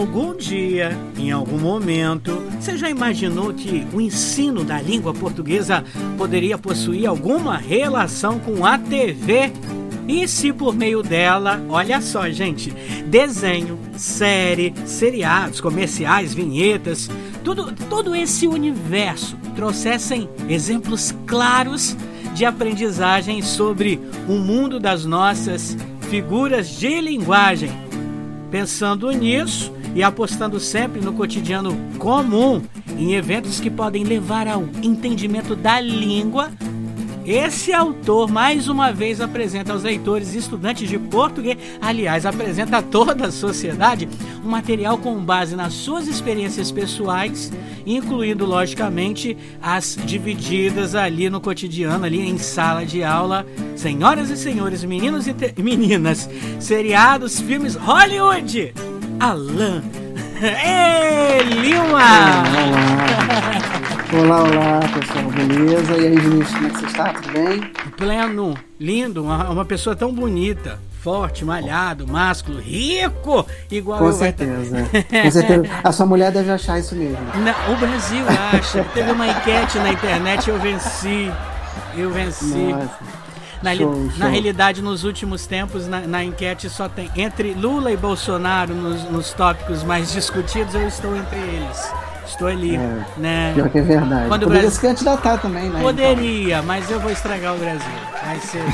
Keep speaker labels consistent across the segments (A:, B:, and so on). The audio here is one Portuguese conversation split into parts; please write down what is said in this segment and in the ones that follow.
A: Algum dia, em algum momento, você já imaginou que o ensino da língua portuguesa poderia possuir alguma relação com a TV? E se por meio dela, olha só, gente, desenho, série, seriados, comerciais, vinhetas, tudo, todo esse universo trouxessem exemplos claros de aprendizagem sobre o mundo das nossas figuras de linguagem. Pensando nisso e apostando sempre no cotidiano comum, em eventos que podem levar ao entendimento da língua esse autor, mais uma vez, apresenta aos leitores e estudantes de português, aliás, apresenta a toda a sociedade, um material com base nas suas experiências pessoais, incluindo, logicamente, as divididas ali no cotidiano, ali em sala de aula. Senhoras e senhores, meninos e meninas, seriados, filmes Hollywood! Alan Lima!
B: Olá, olá, pessoal, beleza? E aí, Vinícius, como é que você está? Tudo bem?
A: Pleno, lindo, uma, uma pessoa tão bonita forte, malhado, másculo, rico, igual
B: Com
A: eu.
B: certeza. Com certeza. A sua mulher deve achar isso mesmo.
A: o Brasil acha. Teve uma enquete na internet, eu venci. Eu venci. Nossa. Na, show, na show. realidade, nos últimos tempos, na, na, enquete só tem entre Lula e Bolsonaro nos, nos, tópicos mais discutidos, eu estou entre eles. Estou ali, é, né?
B: Pior que é verdade. Quando Poderia Brasil... se candidatar também, né?
A: Poderia, então. mas eu vou estragar o Brasil. Vai ser...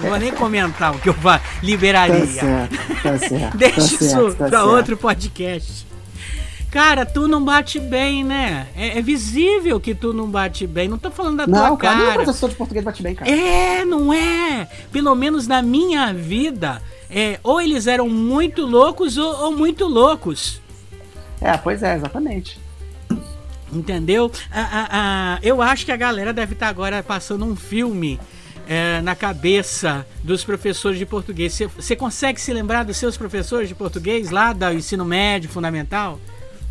A: não vou nem comentar o que eu liberaria. Tá
B: certo, tá certo.
A: Deixa
B: tá
A: isso
B: certo,
A: tá para outro podcast. Cara, tu não bate bem, né? É, é, visível que tu não bate bem. Não tô falando da
B: não,
A: tua cara. Não,
B: professor de português bate bem, cara.
A: É, não é? Pelo menos na minha vida, é, ou eles eram muito loucos ou, ou muito loucos.
B: É, pois é, exatamente.
A: Entendeu? eu acho que a galera deve estar tá agora passando um filme é, na cabeça dos professores de português. Você consegue se lembrar dos seus professores de português lá do ensino médio, fundamental?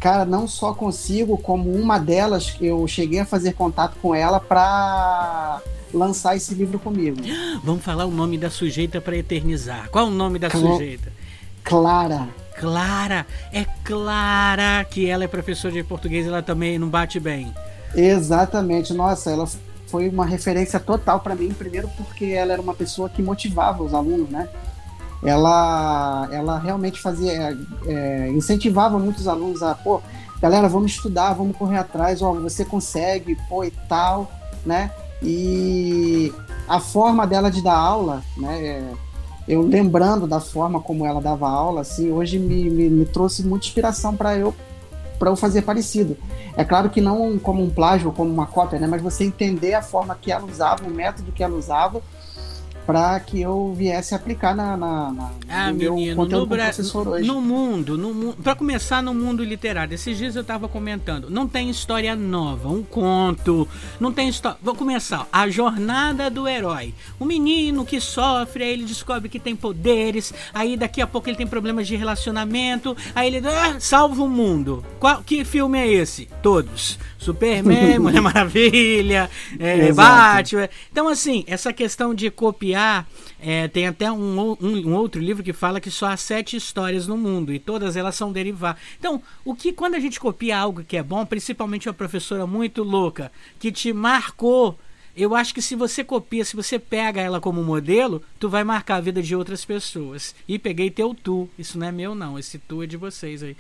B: Cara, não só consigo, como uma delas eu cheguei a fazer contato com ela para lançar esse livro comigo.
A: Vamos falar o nome da sujeita para eternizar. Qual o nome da Cl sujeita?
B: Clara.
A: Clara, é Clara que ela é professora de português, ela também não bate bem.
B: Exatamente, nossa, ela foi uma referência total para mim, primeiro porque ela era uma pessoa que motivava os alunos, né? Ela, ela realmente fazia, é, incentivava muitos alunos a, pô, galera, vamos estudar, vamos correr atrás, ó, você consegue, pô, e tal, né? E a forma dela de dar aula, né? É, eu lembrando da forma como ela dava aula, assim, hoje me, me, me trouxe muita inspiração para eu para eu fazer parecido. É claro que não como um plágio, como uma cópia, né? Mas você entender a forma que ela usava, o método que ela usava para que eu viesse aplicar na, na, na
A: ah, no menino, conteúdo no, professor hoje. No mundo, no, para começar no mundo literário, esses dias eu estava comentando, não tem história nova, um conto, não tem história. Vou começar. A jornada do herói. O menino que sofre, aí ele descobre que tem poderes, aí daqui a pouco ele tem problemas de relacionamento, aí ele ah, salva o mundo. Qual, que filme é esse? Todos. Superman, Mulher Maravilha, é, Batman. Então, assim, essa questão de copiar, é, tem até um, um, um, outro livro que fala que só há sete histórias no mundo e todas elas são derivadas. Então, o que quando a gente copia algo que é bom, principalmente uma professora muito louca, que te marcou eu acho que se você copia, se você pega ela como modelo, tu vai marcar a vida de outras pessoas. E peguei teu tu. Isso não é meu, não. Esse tu é de vocês aí.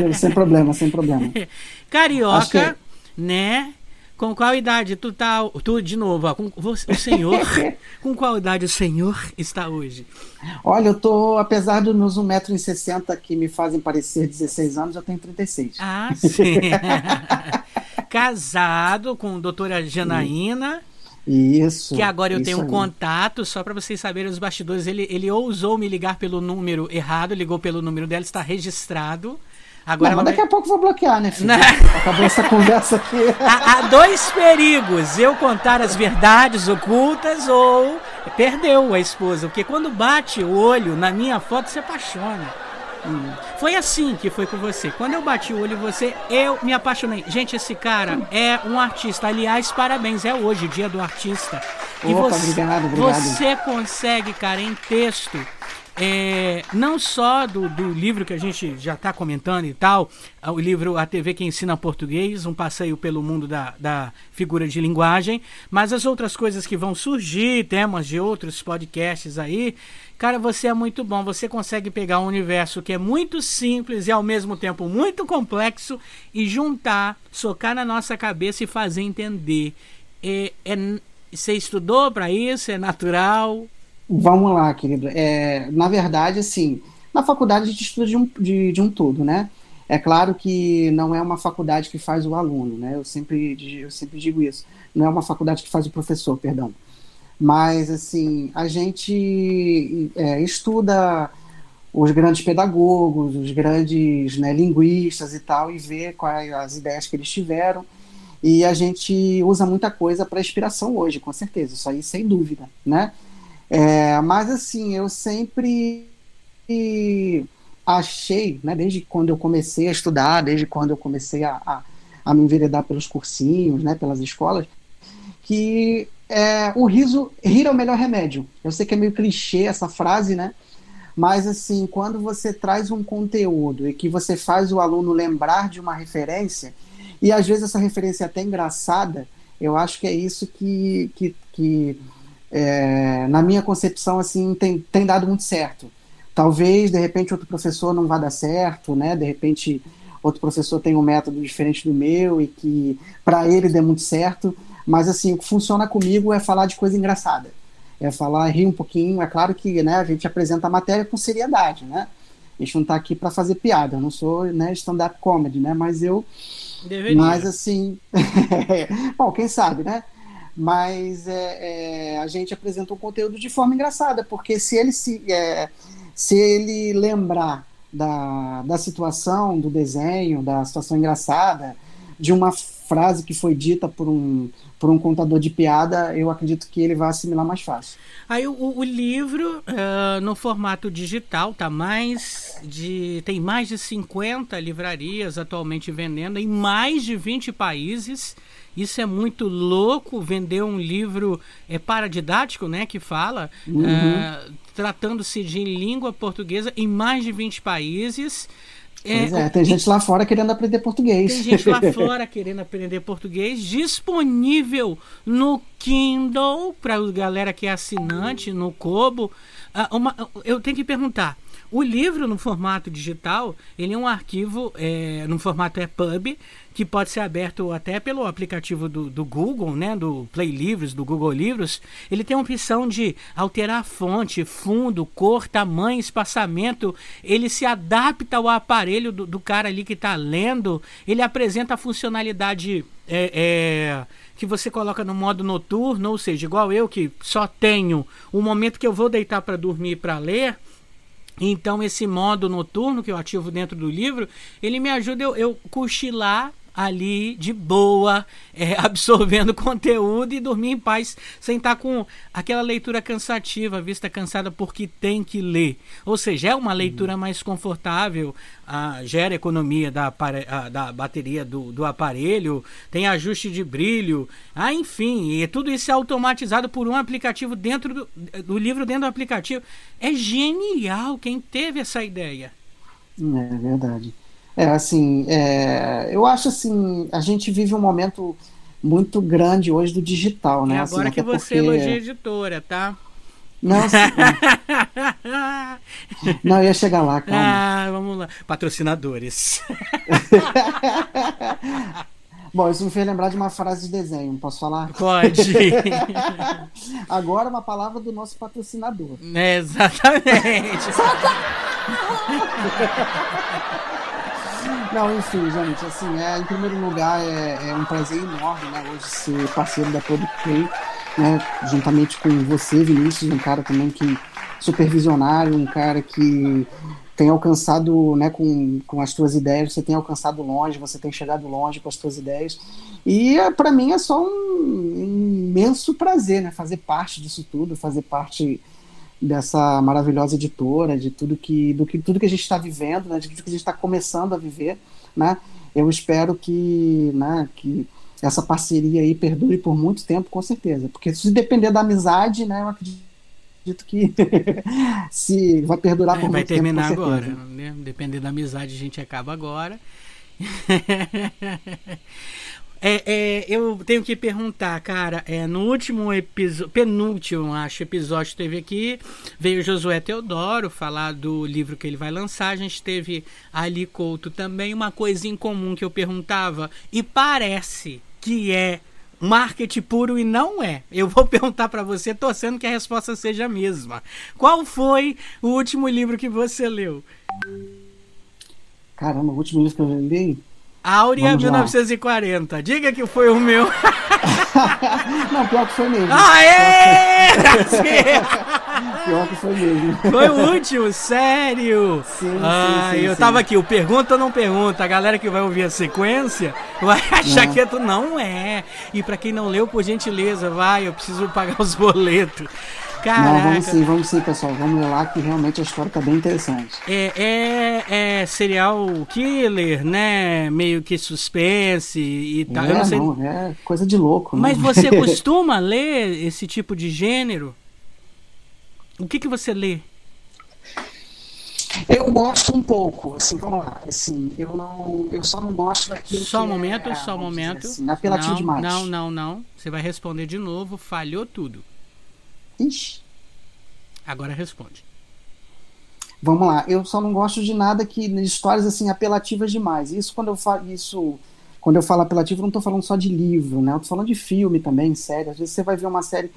B: Não, sem problema, sem problema.
A: Carioca, que... né? Com qual idade tu tá. Tu, de novo, ó, com o senhor. com qual idade o senhor está hoje?
B: Olha, eu tô, apesar dos meus 1,60m que me fazem parecer 16 anos, eu tenho 36.
A: Ah, sim. casado com a doutora Janaína.
B: Isso.
A: Que agora eu tenho um contato, só para vocês saberem os bastidores. Ele, ele ousou me ligar pelo número errado, ligou pelo número dela, está registrado.
B: Agora não, mas daqui a pouco vou bloquear, né, filho? Não. Acabou essa conversa aqui.
A: Há, há, dois perigos: eu contar as verdades ocultas ou perdeu a esposa. Porque quando bate o olho na minha foto, se apaixona. Hum. Foi assim que foi com você. Quando eu bati o olho em você, eu me apaixonei. Gente, esse cara é um artista. Aliás, parabéns. É hoje, dia do artista.
B: E Opa, você, obrigado, obrigado.
A: você consegue, cara, em texto, é, não só do, do, livro que a gente já está comentando e tal, o livro A TV que Ensina Português, um passeio pelo mundo da, da figura de linguagem, mas as outras coisas que vão surgir, temas de outros podcasts aí. Cara, você é muito bom. Você consegue pegar um universo que é muito simples e ao mesmo tempo muito complexo e juntar, socar na nossa cabeça e fazer entender. É, é, você estudou para isso? É natural?
B: Vamos lá, querido. É, na verdade, assim, na faculdade a gente estuda de um, de, de um todo, né? É claro que não é uma faculdade que faz o aluno, né? Eu sempre, eu sempre digo isso. Não é uma faculdade que faz o professor, perdão. Mas, assim, a gente é, estuda os grandes pedagogos, os grandes né, linguistas e tal, e vê quais as ideias que eles tiveram. E a gente usa muita coisa para inspiração hoje, com certeza, isso aí sem dúvida, né? É, mas assim, eu sempre achei, né, desde quando eu comecei a estudar, desde quando eu comecei a, a, a me enveredar pelos cursinhos, né, pelas escolas, que é, o riso, rir é o melhor remédio. Eu sei que é meio clichê essa frase, né? Mas assim, quando você traz um conteúdo e que você faz o aluno lembrar de uma referência, e às vezes essa referência é até engraçada, eu acho que é isso que, que, que é, na minha concepção, assim, tem, tem dado muito certo. Talvez, de repente, outro professor não vá dar certo, né? De repente, outro professor tem um método diferente do meu e que para ele dê muito certo. Mas, assim, o que funciona comigo é falar de coisa engraçada. É falar, rir um pouquinho. É claro que né, a gente apresenta a matéria com seriedade, né? A gente não está aqui para fazer piada. Eu não sou né, stand-up comedy, né? Mas eu... Deveria. Mas, assim... bom, quem sabe, né? Mas é, é, a gente apresenta um conteúdo de forma engraçada, porque se ele se, é, se ele lembrar da, da situação, do desenho, da situação engraçada, de uma frase que foi dita por um, por um contador de piada, eu acredito que ele vai assimilar mais fácil.
A: Aí o, o livro uh, no formato digital tá mais de tem mais de 50 livrarias atualmente vendendo em mais de 20 países. Isso é muito louco, vender um livro é paradidático, né, que fala, uhum. uh, tratando-se de língua portuguesa em mais de 20 países.
B: É, é, tem gente lá fora querendo aprender português.
A: Tem gente lá fora querendo aprender português, disponível no Kindle, para a galera que é assinante, no Kobo. Uh, uma, eu tenho que perguntar, o livro no formato digital, ele é um arquivo é, no formato EPUB, que pode ser aberto até pelo aplicativo do, do Google, né, do Play Livros, do Google Livros. Ele tem a opção de alterar fonte, fundo, cor, tamanho, espaçamento. Ele se adapta ao aparelho do, do cara ali que está lendo. Ele apresenta a funcionalidade é, é, que você coloca no modo noturno, ou seja, igual eu que só tenho o momento que eu vou deitar para dormir para ler então, esse modo noturno que eu ativo dentro do livro, ele me ajuda eu, eu cochilar ali de boa, é, absorvendo conteúdo e dormir em paz, sem estar com aquela leitura cansativa, vista cansada porque tem que ler. Ou seja, é uma leitura mais confortável, ah, gera economia da, da bateria do, do aparelho, tem ajuste de brilho, ah, enfim, e tudo isso é automatizado por um aplicativo dentro do, do livro, dentro do aplicativo. É genial quem teve essa ideia.
B: É verdade. É, assim, é, eu acho assim, a gente vive um momento muito grande hoje do digital, né?
A: É agora
B: assim,
A: que você porque... elogia a editora, tá?
B: Não, assim, não, ia chegar lá, calma.
A: Ah, vamos lá. Patrocinadores.
B: Bom, isso me fez lembrar de uma frase de desenho, posso falar?
A: Pode.
B: Agora uma palavra do nosso patrocinador.
A: É, exatamente.
B: Não, enfim, gente, assim, é, em primeiro lugar, é, é um prazer enorme, né, hoje ser parceiro da Play, né, juntamente com você, Vinícius, um cara também que supervisionário, um cara que tem alcançado, né, com, com as tuas ideias, você tem alcançado longe, você tem chegado longe com as tuas ideias. E é, para mim é só um imenso prazer, né, fazer parte disso tudo, fazer parte dessa maravilhosa editora, de tudo que, do que tudo que a gente está vivendo, né, de tudo que a gente está começando a viver, né? Eu espero que, né, que essa parceria aí perdure por muito tempo, com certeza, porque se depender da amizade, né, eu acredito que se vai perdurar
A: é,
B: por
A: vai
B: muito
A: terminar
B: tempo,
A: agora, né? Dependendo da amizade, a gente acaba agora. É, é, eu tenho que perguntar, cara, é, no último episódio, penúltimo, acho, episódio que teve aqui, veio Josué Teodoro falar do livro que ele vai lançar, a gente teve Ali Couto também, uma coisa em comum que eu perguntava, e parece que é marketing puro e não é. Eu vou perguntar para você, torcendo que a resposta seja a mesma. Qual foi o último livro que você leu?
B: Caramba, o último livro que eu li?
A: Áurea 1940. Diga que foi o meu.
B: não, pior que foi mesmo.
A: Aê!
B: pior que foi mesmo.
A: Foi o último, sério.
B: Sim,
A: ah,
B: sim, sim,
A: eu
B: sim.
A: tava aqui, o pergunta ou não pergunta. A galera que vai ouvir a sequência vai achar
B: Não.
A: que é tu não é. E pra quem não leu, por gentileza, vai, eu preciso pagar os boletos.
B: Não, vamos sim, vamos sim, pessoal. Vamos ler lá que realmente a história tá bem interessante.
A: É, é, é serial killer, né? Meio que suspense e tal. eu
B: é,
A: não sei.
B: não, é coisa de louco. né?
A: Mas você costuma ler esse tipo de gênero? O que, que você lê?
B: Eu gosto um pouco, assim, vamos lá. Assim, eu não. Eu só não gosto daquilo.
A: Só um
B: que
A: momento,
B: é,
A: só um momento.
B: Assim, apelativo
A: não,
B: demais.
A: Não, não, não. Você vai responder de novo. Falhou tudo. Agora responde.
B: Vamos lá, eu só não gosto de nada que de histórias assim apelativas demais. Isso quando eu falo isso, quando eu falo apelativo, eu não estou falando só de livro, né? Eu tô falando de filme também, série. Às vezes você vai ver uma série,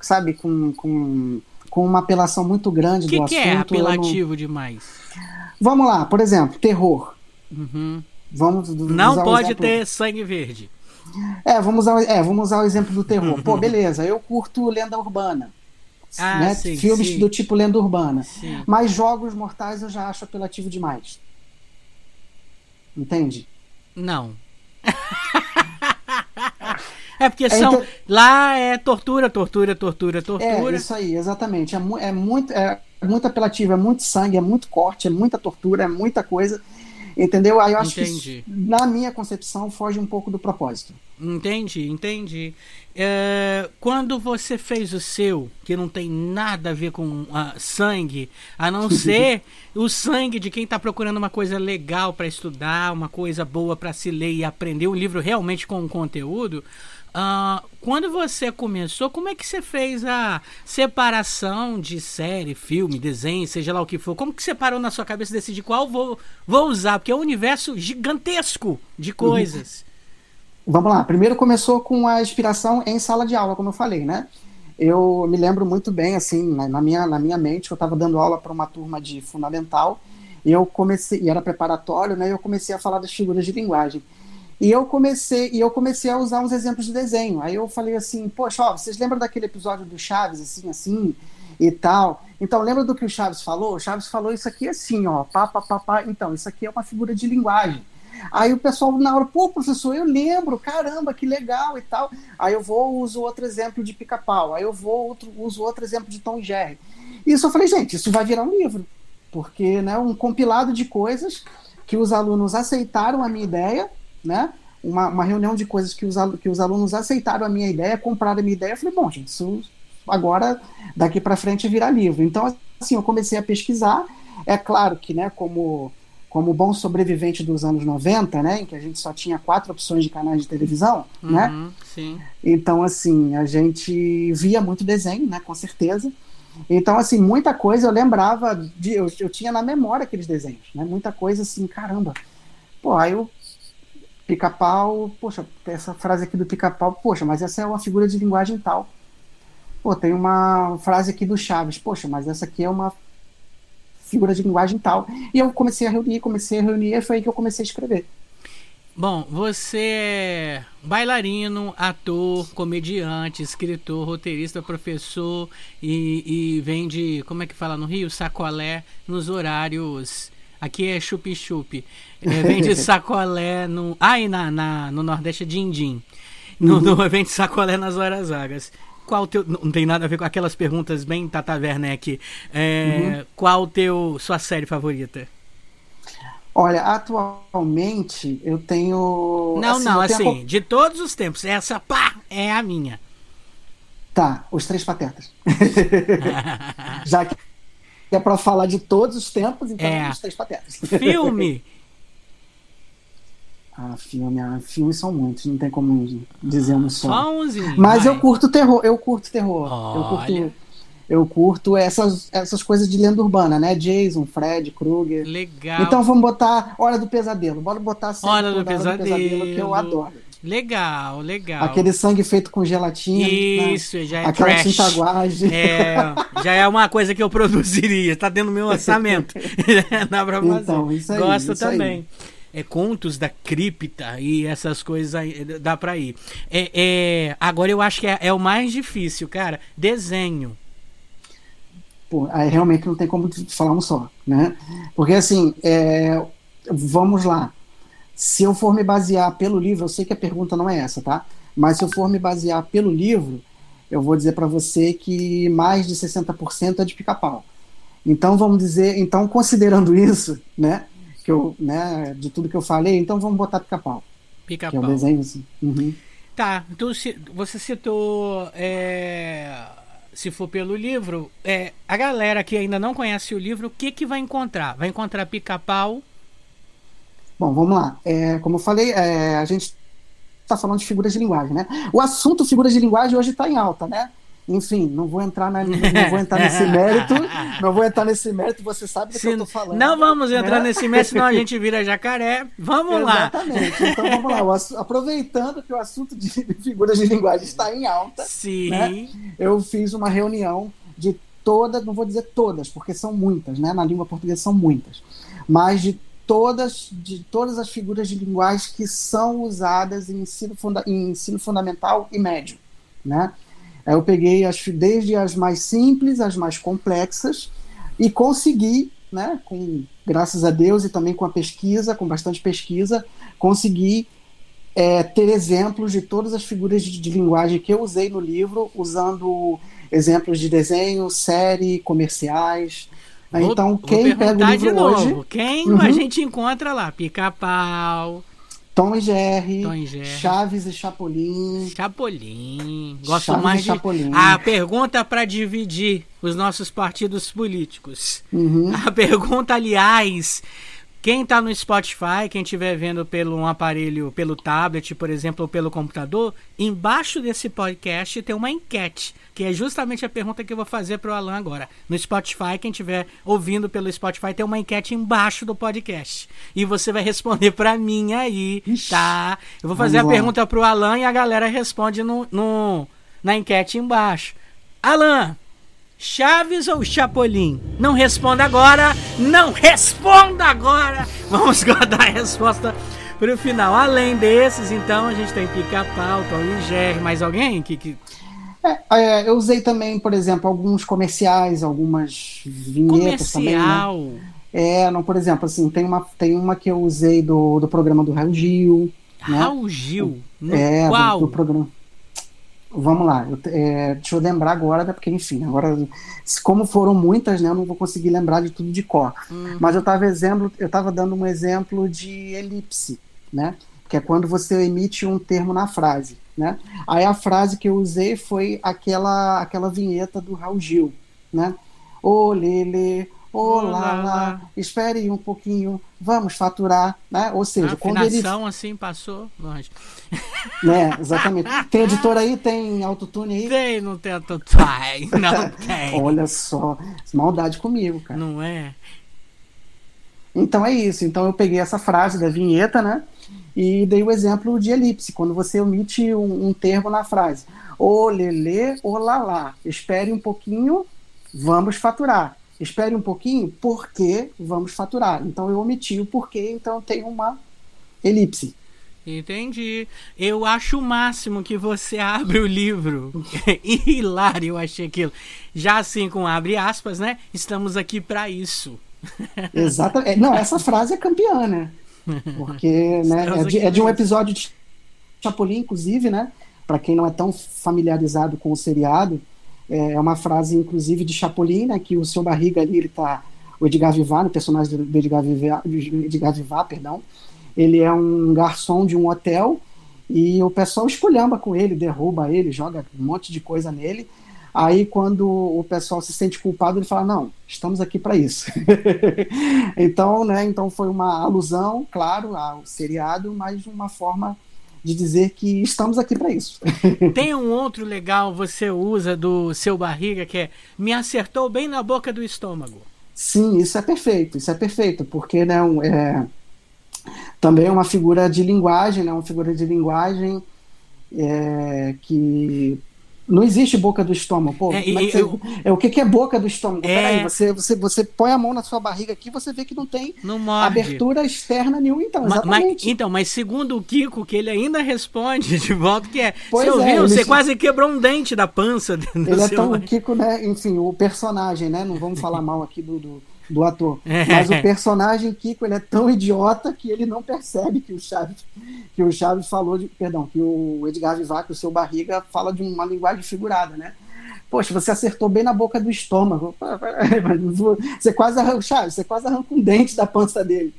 B: sabe, com, com, com uma apelação muito grande
A: O que,
B: do
A: que
B: assunto.
A: é
B: eu não-
A: apelativo demais?
B: Vamos lá, por exemplo, terror.
A: Uhum.
B: Vamos
A: Não
B: o
A: pode
B: exemplo-
A: ter sangue verde.
B: É, vamos usar, o- é, vamos usar o exemplo do terror. Pô, beleza, eu curto lenda urbana.
A: Ah,
B: né?
A: sim,
B: Filmes
A: sim.
B: do tipo lenda urbana.
A: Sim.
B: Mas jogos mortais eu já acho apelativo demais. Entende?
A: Não. é porque são.
B: então-
A: Lá é tortura, tortura, tortura,
B: É,
A: tortura.
B: isso aí, exatamente. É, mu- é muito, é muito apelativo, é muito sangue, é muito corte, é muita tortura, é muita coisa. Entendeu? Aí eu acho
A: Entendi.
B: que, na minha concepção, foge um pouco do propósito.
A: Entendi, entendi. É, quando você fez o seu, que não tem nada a ver com ah, sangue, a não ser o sangue de quem está procurando uma coisa legal para estudar, uma coisa boa para se ler e aprender, um livro realmente com conteúdo. ah, quando você começou, como é que você fez a separação de série, filme, desenho, seja lá o que for? Como que você parou na sua cabeça e decidir qual vou, vou usar? Porque é um universo gigantesco de coisas.
B: Vamos lá. Primeiro começou com a inspiração em sala de aula, como eu falei, né? Eu me lembro muito bem, assim, na, minha, na minha mente, eu estava dando aula para uma turma de fundamental, e eu comecei, e era preparatório, né? E eu comecei a falar das figuras de linguagem. E eu comecei, e eu comecei a usar uns exemplos de desenho. Aí eu falei assim, poxa, ó, vocês lembram daquele episódio do Chaves, assim, assim, e tal? Então, lembra do que o Chaves falou? O Chaves falou isso aqui assim, ó, pá, pá, pá, pá. Então, isso aqui é uma figura de linguagem. Aí o pessoal na hora, pô, professor, eu lembro, caramba, que legal e tal. Aí eu vou, uso outro exemplo de pica-pau. Aí eu vou, outro, uso outro exemplo de Tom e Jerry. Isso eu falei, gente, isso vai virar um livro. Porque, né, um compilado de coisas que os alunos aceitaram a minha ideia, né? Uma, uma reunião de coisas que os, que os alunos aceitaram a minha ideia, compraram a minha ideia. Eu falei, bom, gente, isso agora, daqui para frente, virar livro. Então, assim, eu comecei a pesquisar. É claro que, né, como como bom sobrevivente dos anos 90, né, em que a gente só tinha quatro opções de canais de televisão, né?
A: Uhum, sim.
B: Então, assim, a gente via muito desenho, né, com certeza. Então, assim, muita coisa eu lembrava, de, eu, eu tinha na memória aqueles desenhos, né? Muita coisa assim, caramba. Pô, aí o pica-pau, poxa, essa frase aqui do pica-pau, poxa, mas essa é uma figura de linguagem tal. Pô, tem uma frase aqui do Chaves, poxa, mas essa aqui é uma figura de linguagem tal. E eu comecei a reunir, comecei a reunir, e foi aí que eu comecei a escrever.
A: Bom, você é bailarino, ator, comediante, escritor, roteirista, professor e, e vende, como é que fala no Rio? Sacolé nos horários. Aqui é chup-chup. É, vende sacolé no. Ah, e na, na, no Nordeste é din-din. No, no, vende sacolé nas horas vagas. Qual teu. Não tem nada a ver com aquelas perguntas bem Tata Werneck. É, Qual o teu sua série favorita?
B: Olha, atualmente eu tenho.
A: Não, não,
B: eu tenho
A: assim, de todos os tempos. Essa, pá, é a minha.
B: Tá, os Três Patetas. Já que é para falar de todos os tempos, então é. os Três Patetas.
A: Filme!
B: ah, filme, ah, filmes são muitos, não tem como dizer um só.
A: Só umzinho,
B: Mas vai. eu curto terror, eu curto terror. Olha. Eu curto eu curto essas, essas coisas de lenda urbana, né? Jason, Fred, Krueger.
A: Legal.
B: Então vamos botar Hora do Pesadelo. Bora botar
A: Hora do, pesadelo. Hora do Pesadelo,
B: que eu adoro.
A: Legal, legal.
B: Aquele sangue feito com gelatina.
A: Né? Isso, né? já é
B: Aquela
A: trash.
B: tintaguagem.
A: É, já é uma coisa que eu produziria. Tá dentro do meu orçamento. Dá pra fazer.
B: Então, isso aí,
A: Gosto
B: isso
A: também.
B: Aí.
A: É, contos da cripta e essas coisas aí, dá pra ir. É, é, agora eu acho que é, é o mais difícil, cara. Desenho.
B: Pô, aí realmente não tem como falar um só, né? Porque assim, é, vamos lá. Se eu for me basear pelo livro, eu sei que a pergunta não é essa, tá? Mas se eu for me basear pelo livro, eu vou dizer para você que mais de 60% é de pica-pau. Então vamos dizer, então considerando isso, né, que eu, né, de tudo que eu falei, então vamos botar pica-pau.
A: Pica-pau.
B: Que é o desenho assim. Uhum.
A: Tá, então você citou, é, se for pelo livro, é, a galera que ainda não conhece o livro, o que que vai encontrar? Vai encontrar pica-pau
B: Bom, vamos lá. É, como eu falei, é, a gente está falando de figuras de linguagem, né? O assunto figuras de linguagem hoje está em alta, né? Enfim, não vou entrar na, não vou entrar nesse mérito, não vou entrar nesse mérito, você sabe do Se, que eu estou falando.
A: Não vamos entrar né? nesse mérito, senão a gente vira jacaré. Vamos
B: lá. Exatamente. Então vamos lá. aproveitando que o assunto de figuras de linguagem está em alta,
A: Sim.
B: Né? eu fiz uma reunião de todas, não vou dizer todas, porque são muitas, né? Na língua portuguesa são muitas, mas de todas, de todas as figuras de linguagem que são usadas em ensino, funda em ensino fundamental e médio. Né? Eu peguei as, desde as mais simples, as mais complexas, e consegui, né, com, graças a Deus e também com a pesquisa, com bastante pesquisa, consegui é, ter exemplos de todas as figuras de, de linguagem que eu usei no livro, usando exemplos de desenho, série, comerciais, Vou, então, quem pega o livro de novo. Hoje,
A: quem uhum. a gente encontra lá? Pica-pau.
B: Tom e Jerry,
A: Tom e Jerry,
B: Chaves e Chapolin.
A: Chapolin. Gosto
B: Chaves
A: mais de.
B: Chapolin.
A: A pergunta para dividir os nossos partidos políticos.
B: Uhum.
A: A pergunta, aliás, quem está no Spotify, quem estiver vendo pelo um aparelho, pelo tablet, por exemplo, ou pelo computador, embaixo desse podcast tem uma enquete, que é justamente a pergunta que eu vou fazer para o Alan agora. No Spotify, quem estiver ouvindo pelo Spotify, tem uma enquete embaixo do podcast. E você vai responder para mim aí, tá? Eu vou fazer Vamos a lá. pergunta para o Alan e a galera responde no, no, na enquete embaixo. Alan, Chaves ou Chapolin? Não responda agora! Não responda agora! Vamos guardar a resposta para o final. Além desses, então, a gente tem Pica-Pau, Tom e Jerry. Mais alguém que... que...
B: É, é, eu usei também, por exemplo, alguns comerciais, algumas vinhetas
A: Comercial.
B: também. Né? É, não, por exemplo, assim, tem uma, tem uma que eu usei do, do programa do Raul Gil.
A: Né? Raul Gil?
B: No é, qual? Do, do programa. Vamos lá, eu, é, deixa eu lembrar agora, né, porque enfim, agora, como foram muitas, né, eu não vou conseguir lembrar de tudo de cor.
A: Uhum.
B: Mas eu estava exemplo, eu estava dando um exemplo de elipse, né, que é quando você emite um termo na frase, né. Aí a frase que eu usei foi aquela, aquela vinheta do Raul Gil, né. Ô lele, Olá, lá, espere um pouquinho, vamos faturar, né? Ou seja,
A: a
B: quando ele.
A: assim passou longe.
B: Né, exatamente. Tem editor aí? Tem autotune aí?
A: Tem, não tem autotune, não tem.
B: Olha só, maldade comigo, cara.
A: Não é?
B: Então é isso. Então eu peguei essa frase da vinheta, né? E dei o exemplo de elipse, quando você omite um, um termo na frase. Ô lelê, lá. Espere um pouquinho, vamos faturar espere um pouquinho, porque vamos faturar. Então eu omiti o porquê, então tem uma elipse.
A: Entendi. Eu acho o máximo que você abre o livro. Hilário, eu achei aquilo. Já assim, com abre aspas, né? Estamos aqui para isso.
B: Exatamente. É, não, essa frase é campeã, né? Porque né, é, de, é de um episódio de Chapolin, inclusive, né? Para quem não é tão familiarizado com o seriado, é, é uma frase, inclusive, de Chapolin, né, que o seu barriga ali, ele tá. O Edgar Vivar, o personagem do Edgar Vivar, Edgar Vivar, perdão, ele é um garçom de um hotel E o pessoal esculhamba com ele, derruba ele, joga um monte de coisa nele. Aí, quando o pessoal se sente culpado, ele fala: Não, estamos aqui para isso. então, né, então, foi uma alusão, claro, ao seriado, mas uma forma de dizer que estamos aqui para isso.
A: Tem um outro legal, você usa do seu barriga, que é me acertou bem na boca do estômago.
B: Sim, isso é perfeito, isso é perfeito, porque né, é, também é uma figura de linguagem, né, uma figura de linguagem é, que não existe boca do estômago. Pô, é, é, você, eu, é, o que, que é boca do estômago? É... Peraí, você, você, você põe a mão na sua barriga aqui você vê que não tem
A: não
B: abertura externa nenhuma, então. Exatamente.
A: Mas, então, mas segundo o Kiko, que ele ainda responde de volta, que é. Pois você ouviu? É, você quase quebrou um dente da pança.
B: Ele é tão. O Kiko, né? Enfim, o personagem, né? Não vamos falar mal aqui do, do do ator. Mas o personagem Kiko ele é tão idiota que ele não percebe que o Chaves, que o Chaves falou de, perdão, que o Edgar Vivac, o seu barriga, fala de uma linguagem figurada, né? Poxa, você acertou bem na boca do estômago. Você quase arranca, Chaves, você quase arranca um dente da pança dele.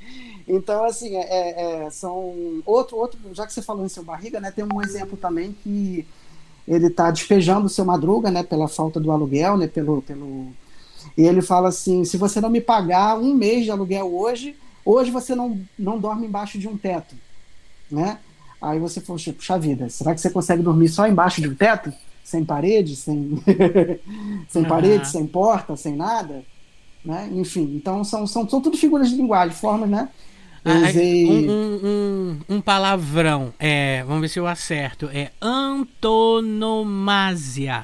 B: Então, assim, é, é, é, são outro, outro, já que você falou em seu barriga, né? Tem um exemplo também que ele está despejando o seu madruga, né? Pela falta do aluguel, né? Pelo, pelo e ele fala assim: se você não me pagar um mês de aluguel hoje, hoje você não, não dorme embaixo de um teto. Né? Aí você fala, puxa vida, será que você consegue dormir só embaixo de um teto? Sem parede, sem, sem uhum. parede, sem porta, sem nada? Né? Enfim, então são, são, são tudo figuras de linguagem, formas, né?
A: Eu ah, usei... Um, um, um, palavrão, é, vamos ver se eu acerto. É antonomasia.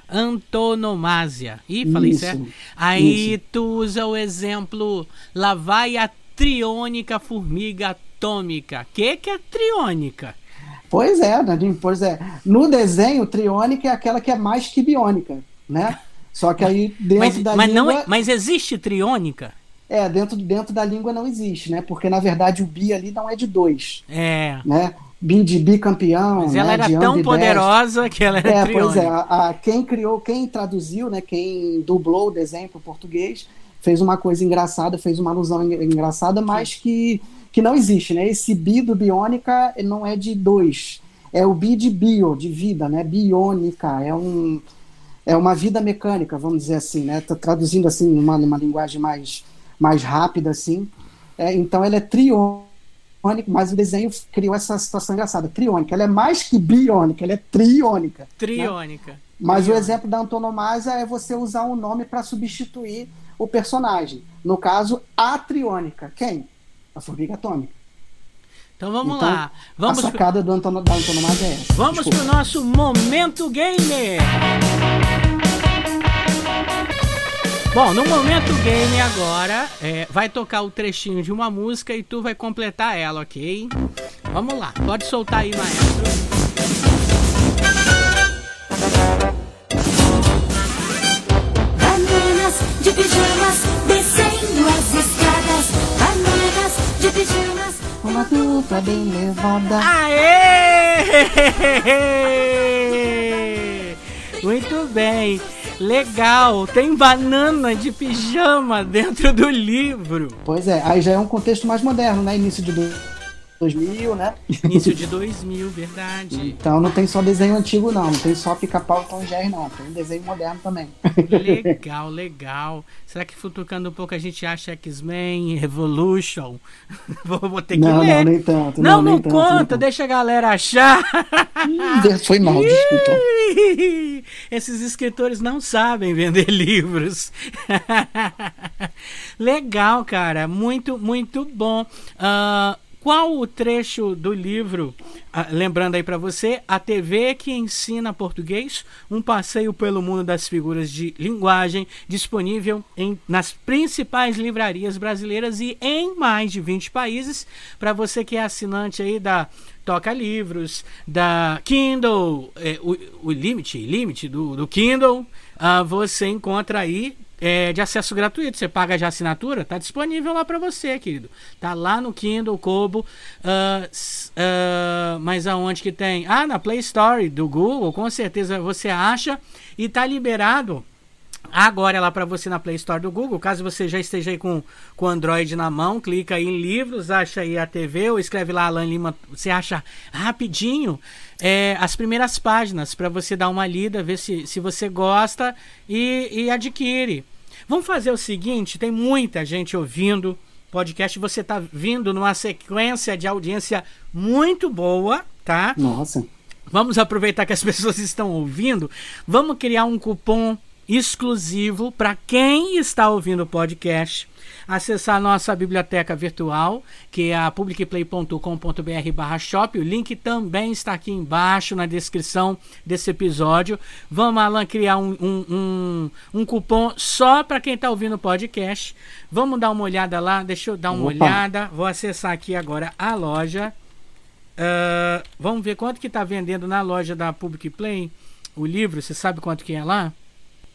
A: Antonomasia. Ih, falei isso, certo? Aí isso. tu usa o exemplo lá vai a triônica formiga atômica. O que, que é triônica?
B: Pois é, Nadine, pois é. No desenho, triônica é aquela que é mais que biônica, né? Só que aí dentro
A: mas,
B: da
A: mas
B: língua...
A: Não é, mas existe triônica?
B: É, dentro, dentro da língua não existe, né? Porque na verdade o bi ali não é de dois. É. Né? Bi de bicampeão.
A: Mas ela
B: né?
A: era tão poderosa que ela era
B: É, pois é. A, a, quem criou, quem traduziu, né? Quem dublou o desenho para o português fez uma coisa engraçada, fez uma alusão engraçada, mas que, que não existe, né? Esse bi do biônica não é de dois. É o bi de bio, de vida, né? Biônica. É um. É uma vida mecânica, vamos dizer assim, né? Tô traduzindo assim numa, numa linguagem mais mais rápida, assim. É, então ela é triônica, mas o desenho criou essa situação engraçada. Triônica. Ela é mais que biônica, ela é triônica. Né?
A: Triônica. Né?
B: Mas triônica. o exemplo da antonomasia é você usar um nome para substituir o personagem. No caso, a triônica. Quem? A formiga atômica.
A: Então vamos então, lá. Vamos
B: a sacada pro... do antono... da antonomasia é essa.
A: Vamos para o nosso Momento Gamer. Bom, no momento game agora, é, vai tocar o trechinho de uma música e tu vai completar ela, ok? Vamos lá, pode soltar aí, maestro. Bananas de pijamas descendo as escadas. Bananas de pijamas. Uma dupla bem levada. Aê! Muito bem. Legal, tem banana de pijama dentro do livro.
B: Pois é, aí já é um contexto mais moderno, né? Início de 2000, né?
A: Início de 2000, verdade.
B: Então não tem só desenho antigo, não. Não tem só pica-pau e Tom Jerry, não. Tem desenho moderno também.
A: Legal, legal. Será que futucando um pouco a gente acha X-Men, Revolution? vou, ter que
B: não,
A: ler.
B: Não, nem tanto.
A: Não, não,
B: não
A: conta. Tanto. Deixa a galera achar.
B: Foi mal, desculpa.
A: Esses escritores não sabem vender livros. legal, cara. Muito, muito bom. Uh, qual o trecho do livro, ah, lembrando aí para você, a TV que ensina português, um passeio pelo mundo das figuras de linguagem, disponível em, nas principais livrarias brasileiras e em mais de 20 países, para você que é assinante aí da Toca Livros, da Kindle, é, o, o limite, limite do, do Kindle, uh, você encontra aí é, de acesso gratuito. Você paga de assinatura, tá disponível lá para você, querido. Tá lá no Kindle, Kobo. Uh, uh, mas aonde que tem? Ah, na Play Store do Google, com certeza você acha. E tá liberado agora é lá para você na Play Store do Google. Caso você já esteja aí com o Android na mão, clica aí em livros, acha aí a TV ou escreve lá Alan Lima, você acha rapidinho é, as primeiras páginas para você dar uma lida, ver se, se você gosta e, e adquire. Vamos fazer o seguinte: tem muita gente ouvindo podcast, você está vindo numa sequência de audiência muito boa, tá?
B: Nossa.
A: Vamos aproveitar que as pessoas estão ouvindo, vamos criar um cupom exclusivo para quem está ouvindo o podcast acessar a nossa biblioteca virtual, que é a publicplay.com.br shop. O link também está aqui embaixo na descrição desse episódio. Vamos, Alan, criar um, um, um, um cupom só para quem está ouvindo o podcast. Vamos dar uma olhada lá, deixa eu dar uma Opa. olhada. Vou acessar aqui agora a loja. Uh, vamos ver quanto que está vendendo na loja da Public Play o livro. Você sabe quanto que é lá?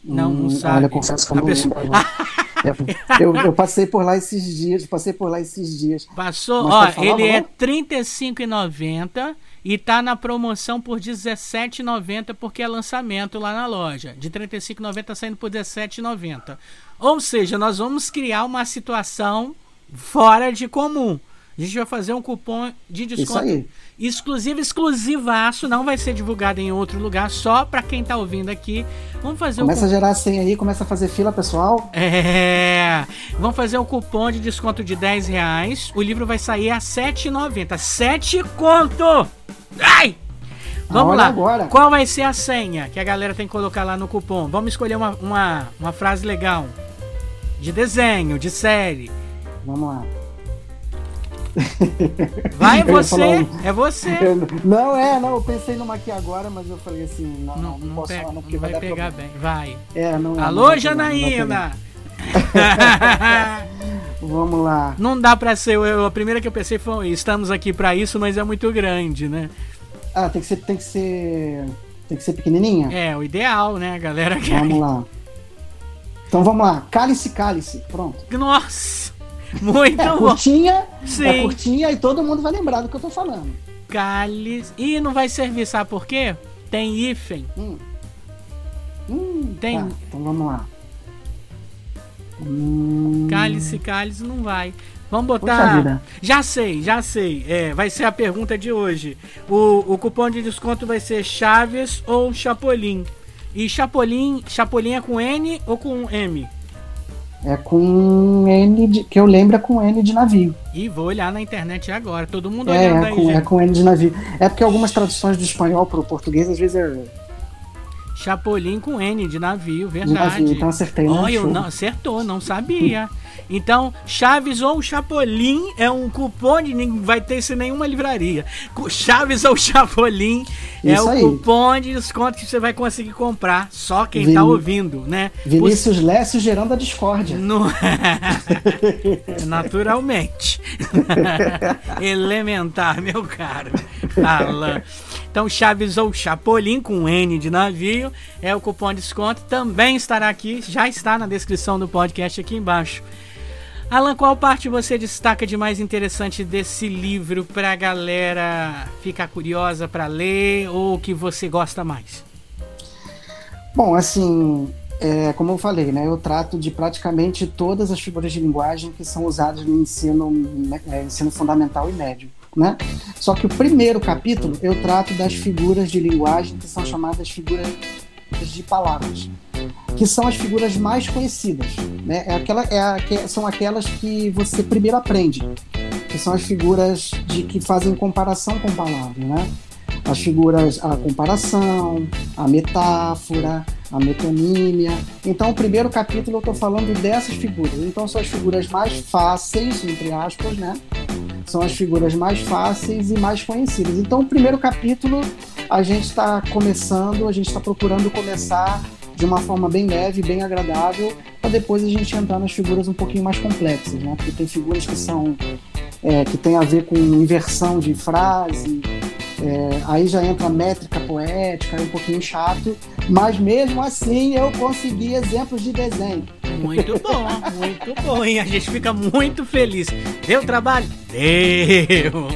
A: Não, não hum, sabe.
B: Olha, confesso que eu não pessoa... eu, eu, passei por lá esses dias, passei por lá esses dias.
A: Passou, ó, ele é R$ 35,90 e tá na promoção por R$ 17,90 porque é lançamento lá na loja. De R$ 35,90 tá saindo por R$ 17,90. Ou seja, nós vamos criar uma situação fora de comum. A gente vai fazer um cupom de desconto exclusivo, exclusivaço, não vai ser divulgado em outro lugar, só para quem tá ouvindo aqui. Vamos fazer
B: Começa a gerar senha aí, começa a fazer fila, pessoal.
A: É. Vamos fazer um cupom de desconto de 10 reais. O livro vai sair a R$ 7,90. 7 conto! Ai! Vamos lá. Agora. Qual vai ser a senha que a galera tem que colocar lá no cupom? Vamos escolher uma, uma, uma frase legal. De desenho, de série.
B: Vamos lá.
A: Vai você, um... é você. Eu,
B: não, é, não, eu pensei numa aqui agora, mas eu falei assim, não, não, não, não posso pega, falar não, porque
A: vai,
B: vai
A: pegar
B: problema.
A: bem. Vai.
B: É, não,
A: Alô, não Janaína!
B: Vamos lá.
A: Não dá pra ser, eu, a primeira que eu pensei foi, estamos aqui pra isso, mas é muito grande, né?
B: Ah, tem que ser, tem que ser, tem que ser pequenininha?
A: É, o ideal, né, galera?
B: Vamos lá. Então vamos lá, cálice, cálice, pronto.
A: Nossa! Muito
B: é,
A: bom.
B: Curtinha, é
A: Sim.
B: é curtinha e todo mundo vai lembrar do que eu tô falando.
A: Cálice. E não vai servir, sabe por quê? Tem hífen.
B: Hum. Hum, Tem. Tá, então vamos lá.
A: Hum... Cálice, cálice não vai. Vamos botar. Já sei, já sei. É, vai ser a pergunta de hoje. O, o cupom de desconto vai ser Chaves ou Chapolin. E Chapolin, Chapolin é com N ou com M?
B: É com N de, que eu lembro é com N de navio.
A: E vou olhar na internet agora, todo mundo
B: é,
A: olhando
B: é aí. Com, é com N de navio. É porque algumas traduções do espanhol para o português às vezes é.
A: Chapolin com N de navio, verdade. De
B: navio, então acertei. Né?
A: Olha, não, acertou, não sabia. Então, Chaves ou Chapolin é um cupom de vai ter isso em nenhuma livraria. Chaves ou Chapolin é isso o aí. cupom de desconto que você vai conseguir comprar. Só quem Vin... tá ouvindo, né?
B: Vinícius Os... Lécio gerando a discórdia.
A: No... Naturalmente. Elementar, meu caro. Alan. Então, Chaves ou Chapolin com N de navio é o cupom de desconto. Também estará aqui, já está na descrição do podcast aqui embaixo. Alan, qual parte você destaca de mais interessante desse livro para a galera ficar curiosa para ler ou que você gosta mais?
B: Bom, assim, é, como eu falei, né, eu trato de praticamente todas as figuras de linguagem que são usadas no ensino, né, é, ensino fundamental e médio. Né? Só que o primeiro capítulo eu trato das figuras de linguagem que são chamadas figuras de palavras que são as figuras mais conhecidas. Né? É aquela, é a, são aquelas que você primeiro aprende, que são as figuras de que fazem comparação com palavras. Né? As figuras, a comparação, a metáfora, a metonímia. Então, o primeiro capítulo eu estou falando dessas figuras. Então, são as figuras mais fáceis, entre aspas, né? São as figuras mais fáceis e mais conhecidas. Então, o primeiro capítulo a gente está começando, a gente está procurando começar de uma forma bem leve, bem agradável, para depois a gente entrar nas figuras um pouquinho mais complexas, né? Porque tem figuras que são é, que tem a ver com inversão de frase, é, aí já entra métrica poética, é um pouquinho chato, mas mesmo assim eu consegui exemplos de desenho.
A: Muito bom, muito bom, hein? A gente fica muito feliz. Deu trabalho? Deu!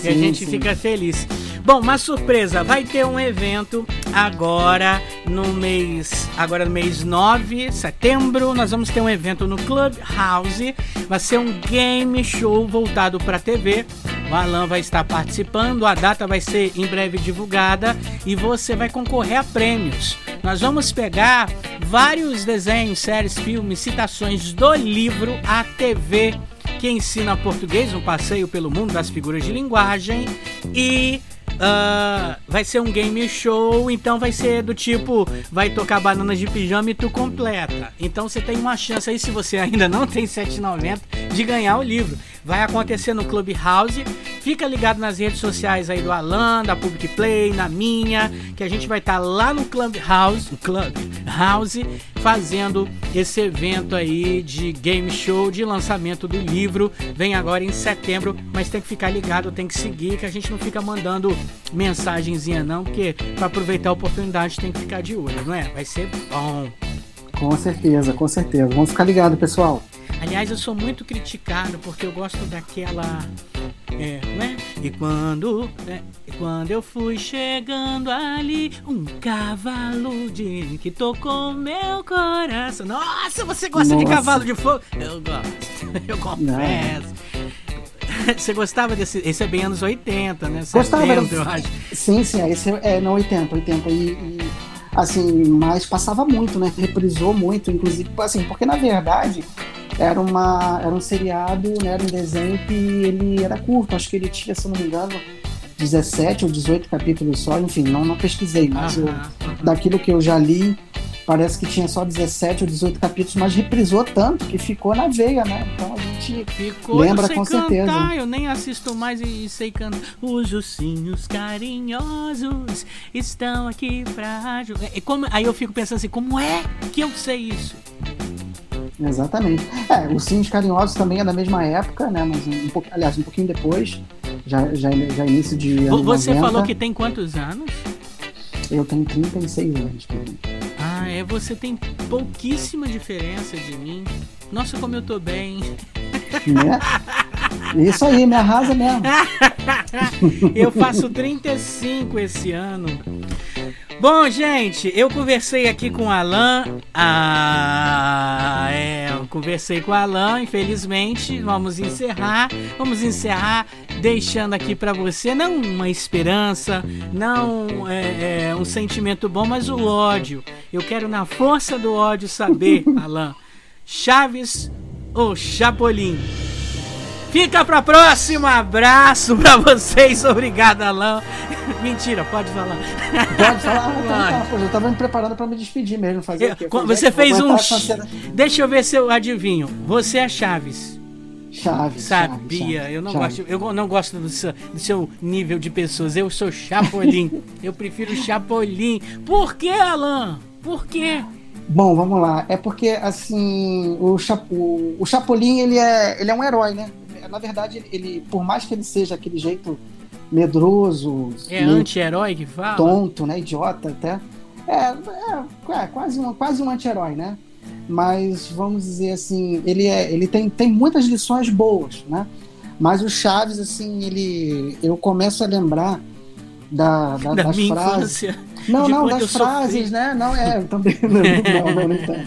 A: Sim, e a gente sim. fica feliz. Bom, uma surpresa, vai ter um evento agora no mês, agora no mês 9, setembro, nós vamos ter um evento no Clubhouse. Vai ser um game show voltado para TV. O Alan vai estar participando, a data vai ser em breve divulgada e você vai concorrer a prêmios. Nós vamos pegar vários desenhos, séries, filmes, citações do livro A TV que ensina português, um passeio pelo mundo das figuras de linguagem e Uh, vai ser um game show, então vai ser do tipo, vai tocar bananas de pijama e tu completa. Então você tem uma chance aí, se você ainda não tem 7,90, de ganhar o livro. Vai acontecer no Clubhouse. Fica ligado nas redes sociais aí do Alan, da Public Play, na minha, que a gente vai estar tá lá no Clubhouse, no Clubhouse, fazendo esse evento aí de game show de lançamento do livro. Vem agora em setembro, mas tem que ficar ligado, tem que seguir, que a gente não fica mandando mensagenzinha não, porque para aproveitar a oportunidade tem que ficar de olho, não é? Vai ser bom.
B: Com certeza, com certeza. Vamos ficar ligado, pessoal.
A: Aliás, eu sou muito criticado porque eu gosto daquela. É, né? E quando, né? e quando eu fui chegando ali, um cavalo de que tocou meu coração. Nossa, você gosta Nossa. de cavalo de fogo? Eu gosto, eu confesso. Não. Você gostava desse. Esse é bem anos 80, né?
B: Gostava. 70, eu acho. Sim, sim, esse é, é no 80, 80. E, e, assim, mas passava muito, né? Reprisou muito, inclusive, assim, porque na verdade era, uma, era um seriado, né, era um desenho que ele era curto, acho que ele tinha, se não me engano, 17 ou 18 capítulos só, enfim, não, não pesquisei, mas eu, daquilo que eu já li, parece que tinha só 17 ou 18 capítulos, mas reprisou tanto que ficou na veia, né? Então a gente ficou, lembra com cantar, certeza.
A: Eu nem assisto mais e sei cantar. Os ursinhos carinhosos estão aqui pra ajudar. Aí eu fico pensando assim, como é que eu sei isso?
B: Exatamente. É, os Sims Carinhosos também é da mesma época, né? Mas um, pouco, aliás, um pouquinho depois, já, já, já início de.
A: Você 90. falou que tem quantos anos?
B: Eu tenho 36 anos.
A: Ah, é, você tem pouquíssima diferença de mim. Nossa, como eu tô bem.
B: Né? Isso aí, me arrasa mesmo.
A: eu faço 35 esse ano. Bom, gente, eu conversei aqui com o Alan. Ah, é, eu conversei com o Alan, infelizmente. Vamos encerrar. Vamos encerrar deixando aqui para você não uma esperança, não é, é, um sentimento bom, mas o ódio. Eu quero, na força do ódio, saber, Alan, Chaves ou Chapolin? Fica pra próxima. Abraço pra vocês. Obrigado, Alain. Mentira, pode falar.
B: Pode falar? Tá, tá, eu tava me preparando pra me despedir mesmo. Fazer
A: eu, Você fez um. Deixa eu ver se eu adivinho. Você é Chaves.
B: Chaves.
A: Sabia.
B: Chaves,
A: eu não Chaves. gosto. Eu não gosto do seu, do seu nível de pessoas. Eu sou Chapolin. eu prefiro Chapolin. Por que, Alan? Por quê?
B: Bom, vamos lá. É porque assim o, o, o Chapolin ele é, ele é um herói, né? na verdade, ele, por mais que ele seja aquele jeito medroso.
A: É anti-herói que fala?
B: Tonto, né? Idiota até. É, é, é quase, um, quase um anti-herói, né? Mas vamos dizer assim, ele, é, ele tem, tem muitas lições boas, né? Mas o Chaves, assim, ele. Eu começo a lembrar da, da,
A: da
B: das frases. Infância, não, não, das frases, sofri. né? Não, é, também. Não, não, não, não,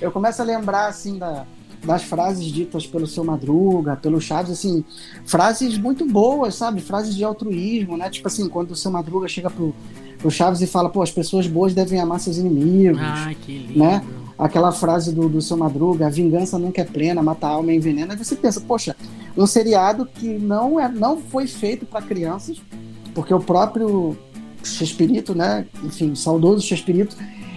B: Eu começo a lembrar, assim, da, das frases ditas pelo seu Madruga, pelo Chaves, assim, frases muito boas, sabe? Frases de altruísmo, né? Tipo assim, quando o seu Madruga chega pro, pro Chaves e fala, pô, as pessoas boas devem amar seus inimigos.
A: Ah, que lindo.
B: Né? Aquela frase do, do seu Madruga, a vingança nunca é plena, mata a alma e envenena. Aí você pensa, poxa, um seriado que não, é, não foi feito para crianças, porque o próprio Chespirito, né? Enfim, saudoso Chespirito,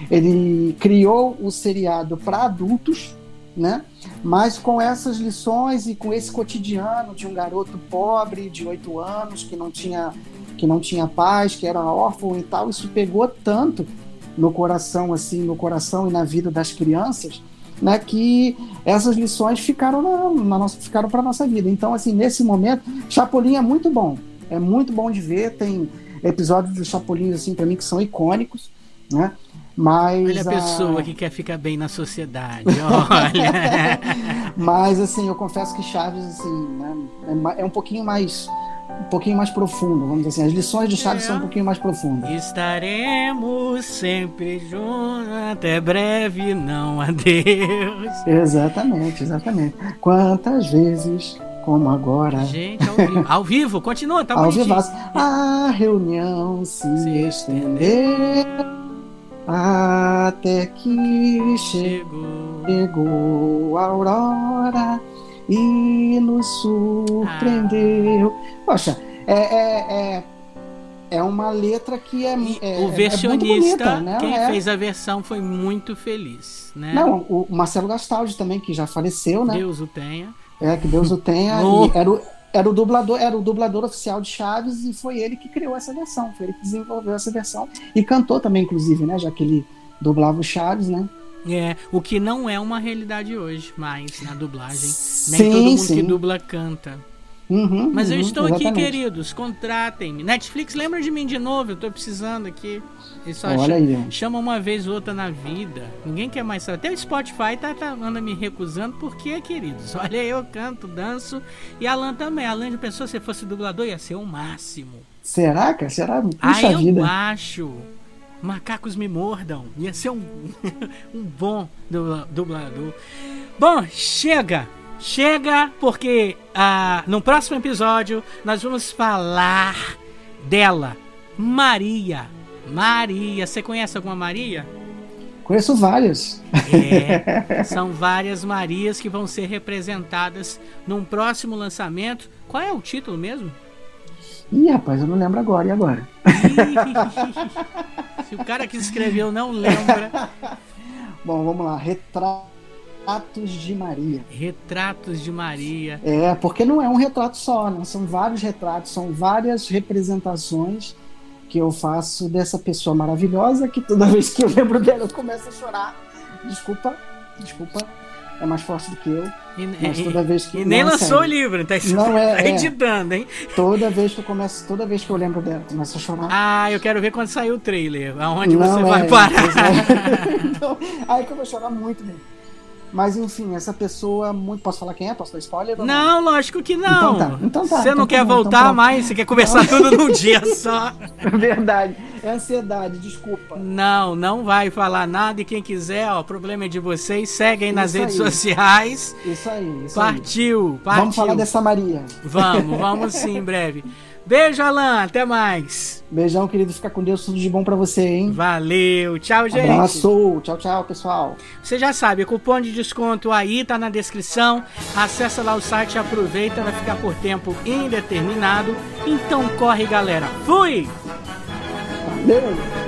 B: ele criou o seriado para adultos, né? Mas com essas lições e com esse cotidiano de um garoto pobre de oito anos que não tinha que não tinha paz, que era órfão e tal, isso pegou tanto no coração assim, no coração e na vida das crianças, né, que essas lições ficaram na, na nossa ficaram para nossa vida. Então assim, nesse momento, Chapolin é muito bom. É muito bom de ver, tem episódios do Chapolin assim para mim que são icônicos, né? Mas,
A: olha a pessoa a... que quer ficar bem na sociedade, olha.
B: Mas assim, eu confesso que Chaves assim, né, é, é um pouquinho mais um pouquinho mais profundo, vamos dizer assim. As lições de Chaves
A: É.
B: são um pouquinho mais profundas.
A: Estaremos sempre juntos, até breve, não adeus.
B: Exatamente, exatamente. Quantas vezes, como agora,
A: Gente, ao vivo, ao vivo continua, tá
B: ao
A: bonitinho.
B: vivaço, a reunião se,
A: Se
B: estendeu até que
A: Chegou.
B: chegou a aurora e nos surpreendeu. Poxa, é, é, é, é uma letra que é, é
A: o
B: é muito
A: versionista,
B: bonita, né?
A: quem
B: É.
A: fez a versão foi muito feliz, né?
B: Não, o Marcelo Gastaldi também, que já faleceu, né?
A: Deus o tenha.
B: É, que Deus o tenha.
A: Oh.
B: Era, o, era o dublador, era o dublador oficial de Chaves e foi ele que criou essa versão, foi ele que desenvolveu essa versão e cantou também, inclusive, né? Já que ele dublava o Chaves, né?
A: É, o que não é uma realidade hoje, mais na dublagem. Nem
B: Sim,
A: todo mundo
B: sim.
A: que dubla canta.
B: Uhum,
A: Mas eu
B: uhum,
A: estou aqui,
B: exatamente.
A: queridos. Contratem-me. Netflix, lembra de mim de novo? Eu tô precisando aqui. Eles só
B: Olha
A: cha-
B: aí, ó.
A: chama uma vez ou outra na vida. Ninguém quer mais. Até o Spotify tá, tá anda me recusando. Por quê, queridos? Olha, eu canto, danço. E Alan também. Alan de pessoa, se fosse dublador, ia ser o máximo.
B: Será, cara? Será? Puxa
A: ah, eu
B: vida.
A: acho. Macacos me mordam. Ia ser um, um bom dubla- dublador. Bom, chega. Chega, porque ah, no próximo episódio nós vamos falar dela, Maria. Maria, você conhece alguma Maria?
B: Conheço vários.
A: É, são várias Marias que vão ser representadas num próximo lançamento. Qual é o título mesmo?
B: Ih, rapaz, eu não lembro agora. E agora?
A: Se o cara que escreveu não lembra,
B: Bom, vamos lá. Retratos de Maria.
A: Retratos de Maria.
B: É, porque não é um retrato só, né? São vários retratos, são várias representações que eu faço dessa pessoa maravilhosa que toda vez que eu lembro dela eu começo a chorar. Desculpa, desculpa, é mais forte do que eu.
A: E,
B: Mas toda vez que
A: e nem lançou o livro, tá,
B: Não, é-
A: tá
B: é.
A: editando, hein?
B: Toda vez que eu começo, toda vez que eu lembro dela, eu começo a chorar.
A: Ah, eu quero ver quando sair o trailer. Aonde
B: Não,
A: você
B: é,
A: vai parar.
B: é. então, aí que eu vou chorar muito mesmo. Mas enfim, essa pessoa muito. Posso falar quem é? Posso dar spoiler?
A: Não, lógico que não.
B: Então tá, então tá,
A: Você
B: então
A: não
B: tá
A: quer
B: então
A: voltar
B: pronto.
A: mais? Você quer conversar tudo num dia só?
B: Verdade. É ansiedade, desculpa.
A: Não, não vai falar nada. E quem quiser, ó, o problema é de vocês. Seguem nas
B: Isso
A: redes
B: aí.
A: sociais.
B: Isso aí, isso aí.
A: Partiu, partiu.
B: Vamos falar dessa Maria.
A: Vamos, vamos sim, em breve. Beijo, Alan. Até mais.
B: Beijão, querido. Fica com Deus. Tudo de bom pra você, hein?
A: Valeu. Tchau, gente.
B: Abraço. Tchau, tchau, pessoal.
A: Você já sabe, cupom de desconto aí tá na descrição. Acessa lá o site aproveita, vai ficar por tempo indeterminado. Então corre, galera. Fui!
B: Valeu.